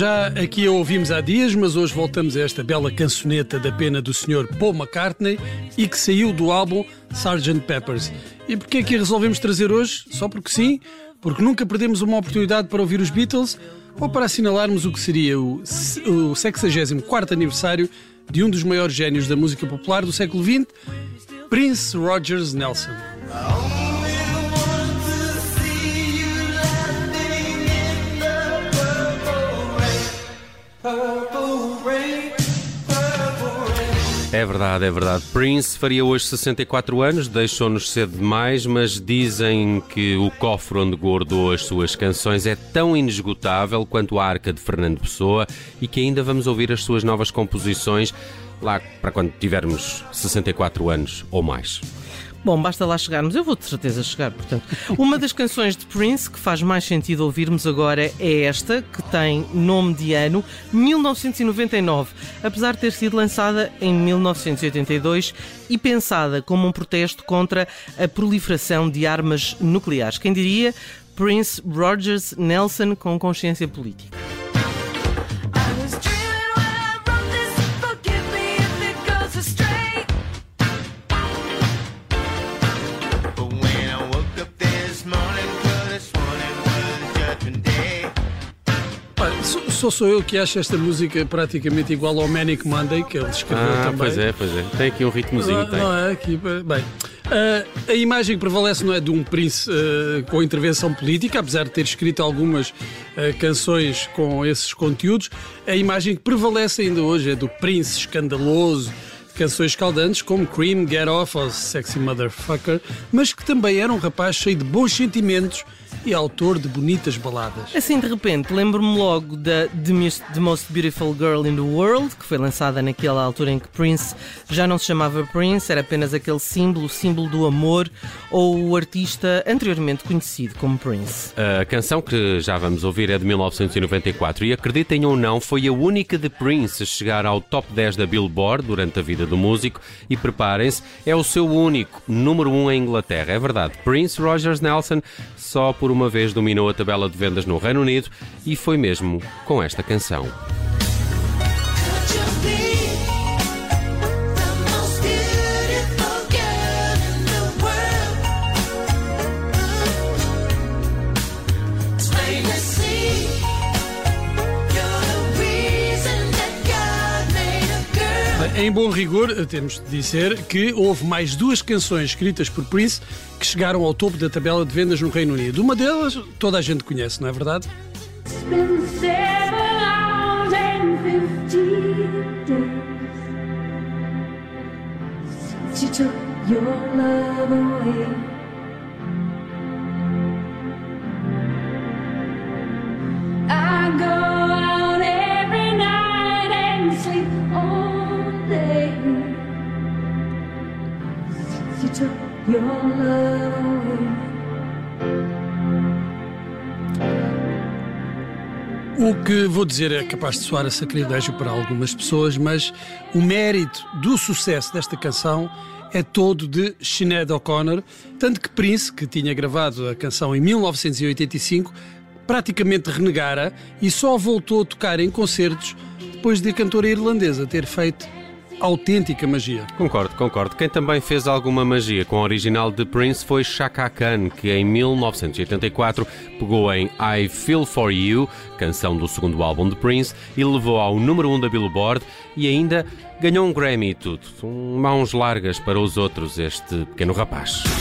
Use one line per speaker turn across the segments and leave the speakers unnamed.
Já aqui a ouvimos há dias, mas hoje voltamos a esta bela cançoneta da pena do Sr. Paul McCartney e que saiu do álbum Sgt. Peppers. E porquê é que a resolvemos trazer hoje? Só porque sim? Porque nunca perdemos uma oportunidade para ouvir os Beatles ou para assinalarmos o que seria o, o 64 aniversário de um dos maiores génios da música popular do século XX, Prince Rogers Nelson.
É verdade, é verdade. Prince faria hoje 64 anos, deixou-nos cedo demais, mas dizem que o cofre onde guardou as suas canções é tão inesgotável quanto a arca de Fernando Pessoa e que ainda vamos ouvir as suas novas composições lá para quando tivermos 64 anos ou mais.
Bom, basta lá chegarmos. Eu vou de certeza chegar, portanto. Uma das canções de Prince que faz mais sentido ouvirmos agora é esta, que tem nome de ano, 1999, apesar de ter sido lançada em 1982 e pensada como um protesto contra a proliferação de armas nucleares. Quem diria? Prince Rogers Nelson com consciência política.
Só sou eu que acho esta música praticamente igual ao Manic Monday, que ele escreveu
ah,
também.
Pois é, pois é. Tem aqui um ritmozinho.
Não, não é aqui. Bem. Uh, a imagem que prevalece não é de um Prince uh, com intervenção política, apesar de ter escrito algumas uh, canções com esses conteúdos. A imagem que prevalece ainda hoje é do Prince escandaloso, canções escaldantes como Cream, Get Off ou Sexy Motherfucker, mas que também era um rapaz cheio de bons sentimentos e autor de bonitas baladas.
Assim, de repente, lembro-me logo da The Most Beautiful Girl in the World, que foi lançada naquela altura em que Prince já não se chamava Prince, era apenas aquele símbolo, o símbolo do amor, ou o artista anteriormente conhecido como Prince.
A canção que já vamos ouvir é de 1994 e, acreditem ou não, foi a única de Prince a chegar ao top 10 da Billboard durante a vida do músico e, preparem-se, é o seu único número 1 em Inglaterra. É verdade, Prince Rogers Nelson só por uma vez dominou a tabela de vendas no Reino Unido e foi mesmo com esta canção.
Em bom rigor, temos de dizer que houve mais duas canções escritas por Prince que chegaram ao topo da tabela de vendas no Reino Unido. Uma delas toda a gente conhece, não é verdade? O que vou dizer é capaz de soar a sacrilégio para algumas pessoas, mas o mérito do sucesso desta canção é todo de Sinead O'Connor, tanto que Prince, que tinha gravado a canção em 1985, praticamente renegara e só voltou a tocar em concertos depois de a cantora irlandesa ter feito autêntica magia.
Concordo, concordo. Quem também fez alguma magia com a original de Prince foi Chaka Khan, que em 1984 pegou em I Feel For You, canção do segundo álbum de Prince, e levou ao número 1 um da Billboard e ainda ganhou um Grammy e tudo. Mãos largas para os outros, este pequeno rapaz.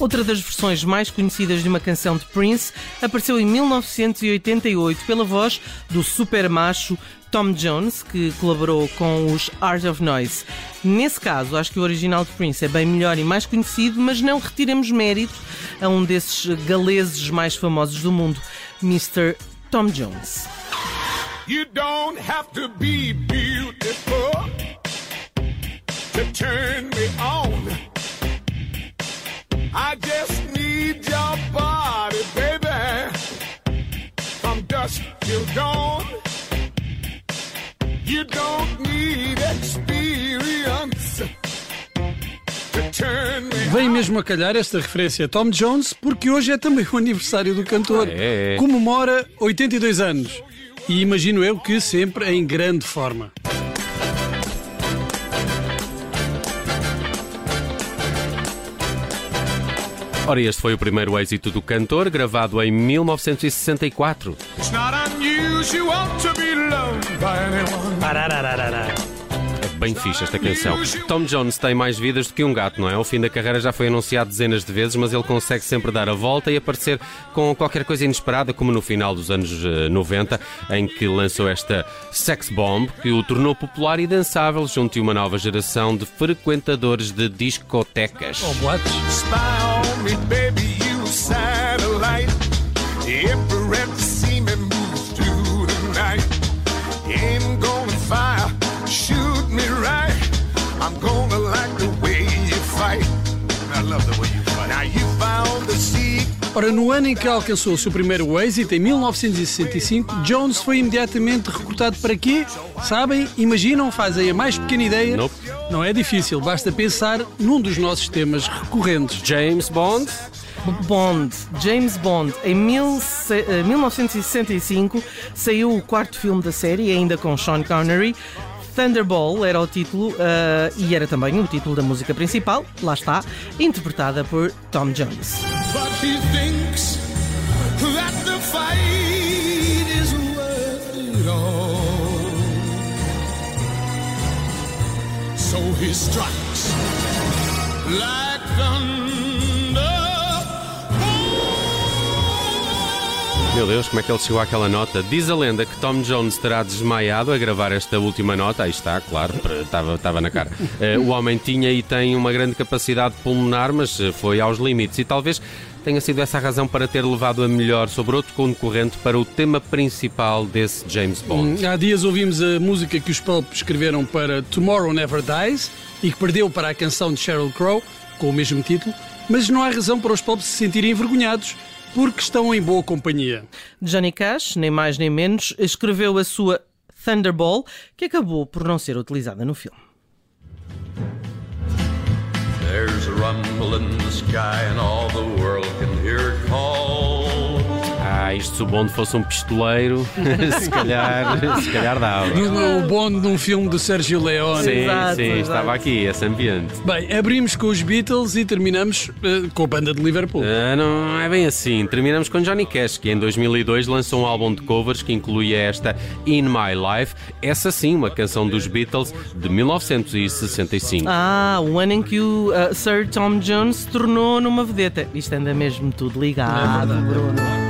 Outra das versões mais conhecidas de uma canção de Prince apareceu em 1988 pela voz do super macho Tom Jones, que colaborou com os Art of Noise. Nesse caso, acho que o original de Prince é bem melhor e mais conhecido, mas não retiremos mérito a um desses galeses mais famosos do mundo, Mr. Tom Jones. You don't have to be beautiful to turn me on. I just need your body, baby. From dusk till dawn. You don't need experience.
Vem mesmo a calhar esta referência a Tom Jones, porque hoje é também o aniversário do cantor.
Ah, é, é.
Comemora 82 anos. E imagino eu que sempre em grande forma.
Ora, este foi o primeiro êxito do cantor, gravado em 1964.
It's
bem fixe esta canção. Tom Jones tem mais vidas do que um gato, não é? O fim da carreira já foi anunciado dezenas de vezes, mas ele consegue sempre dar a volta e aparecer com qualquer coisa inesperada, como no final dos anos eh, 90, em que lançou esta Sex Bomb, que o tornou popular e dançável junto a uma nova geração de frequentadores de discotecas.
Ou boates.
Spy on me, baby, you satellite. Every
Ora, no ano em que alcançou o seu primeiro êxito, em 1965, Jones foi imediatamente recrutado para quê? Sabem? Imaginam? Fazem a mais pequena ideia?
Nope.
Não é difícil, basta pensar num dos nossos temas recorrentes.
James Bond?
Bond, James Bond. Em mil se- eh, 1965 saiu o quarto filme da série, ainda com Sean Connery. Thunderball era o título eh, e era também o título da música principal, lá está, interpretada por Tom Jones.
So he strikes like thunder.
Meu Deus, como é que ele chegou àquela nota? Diz a lenda que Tom Jones terá desmaiado a gravar esta última nota. Aí está, claro, estava, estava na cara. Eh, o homem tinha e tem uma grande capacidade pulmonar, mas eh, foi aos limites. E talvez tenha sido essa a razão para ter levado a melhor sobre outro concorrente para o tema principal desse James Bond.
Há dias ouvimos a música que os Pulp escreveram para Tomorrow Never Dies e que perdeu para a canção de Sheryl Crow, com o mesmo título, mas não há razão para os Pulp se sentirem envergonhados porque estão em boa companhia.
Johnny Cash, nem mais nem menos, escreveu a sua Thunderball, que acabou por não ser utilizada no filme.
There's a rumble in the sky and all the world can hear it call.
Isto se o Bond fosse um pistoleiro, se calhar, se calhar dava.
O Bond num filme do Sergio Leone.
Sim,
Exato,
sim,
exato.
estava aqui esse ambiente.
Bem, abrimos com os Beatles e terminamos eh, com a banda de Liverpool.
Ah, não é bem assim. Terminamos com Johnny Cash, que em 2002 lançou um álbum de covers que incluía esta In My Life, essa sim, uma canção dos Beatles de 1965.
Ah, o ano em que o uh, Sir Tom Jones se tornou numa vedeta. Isto anda mesmo tudo ligado, Bruno.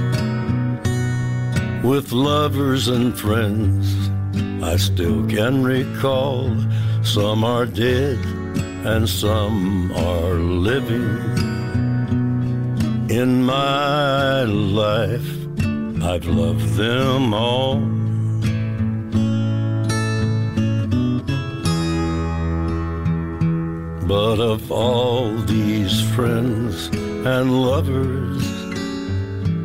with lovers and friends. I still can recall some are dead and some are living. In my life, I've loved them all. But of all these friends and lovers,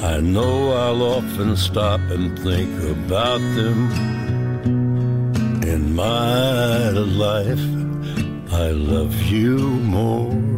I know I'll often stop and think about them. In my life, I love you more.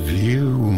of you.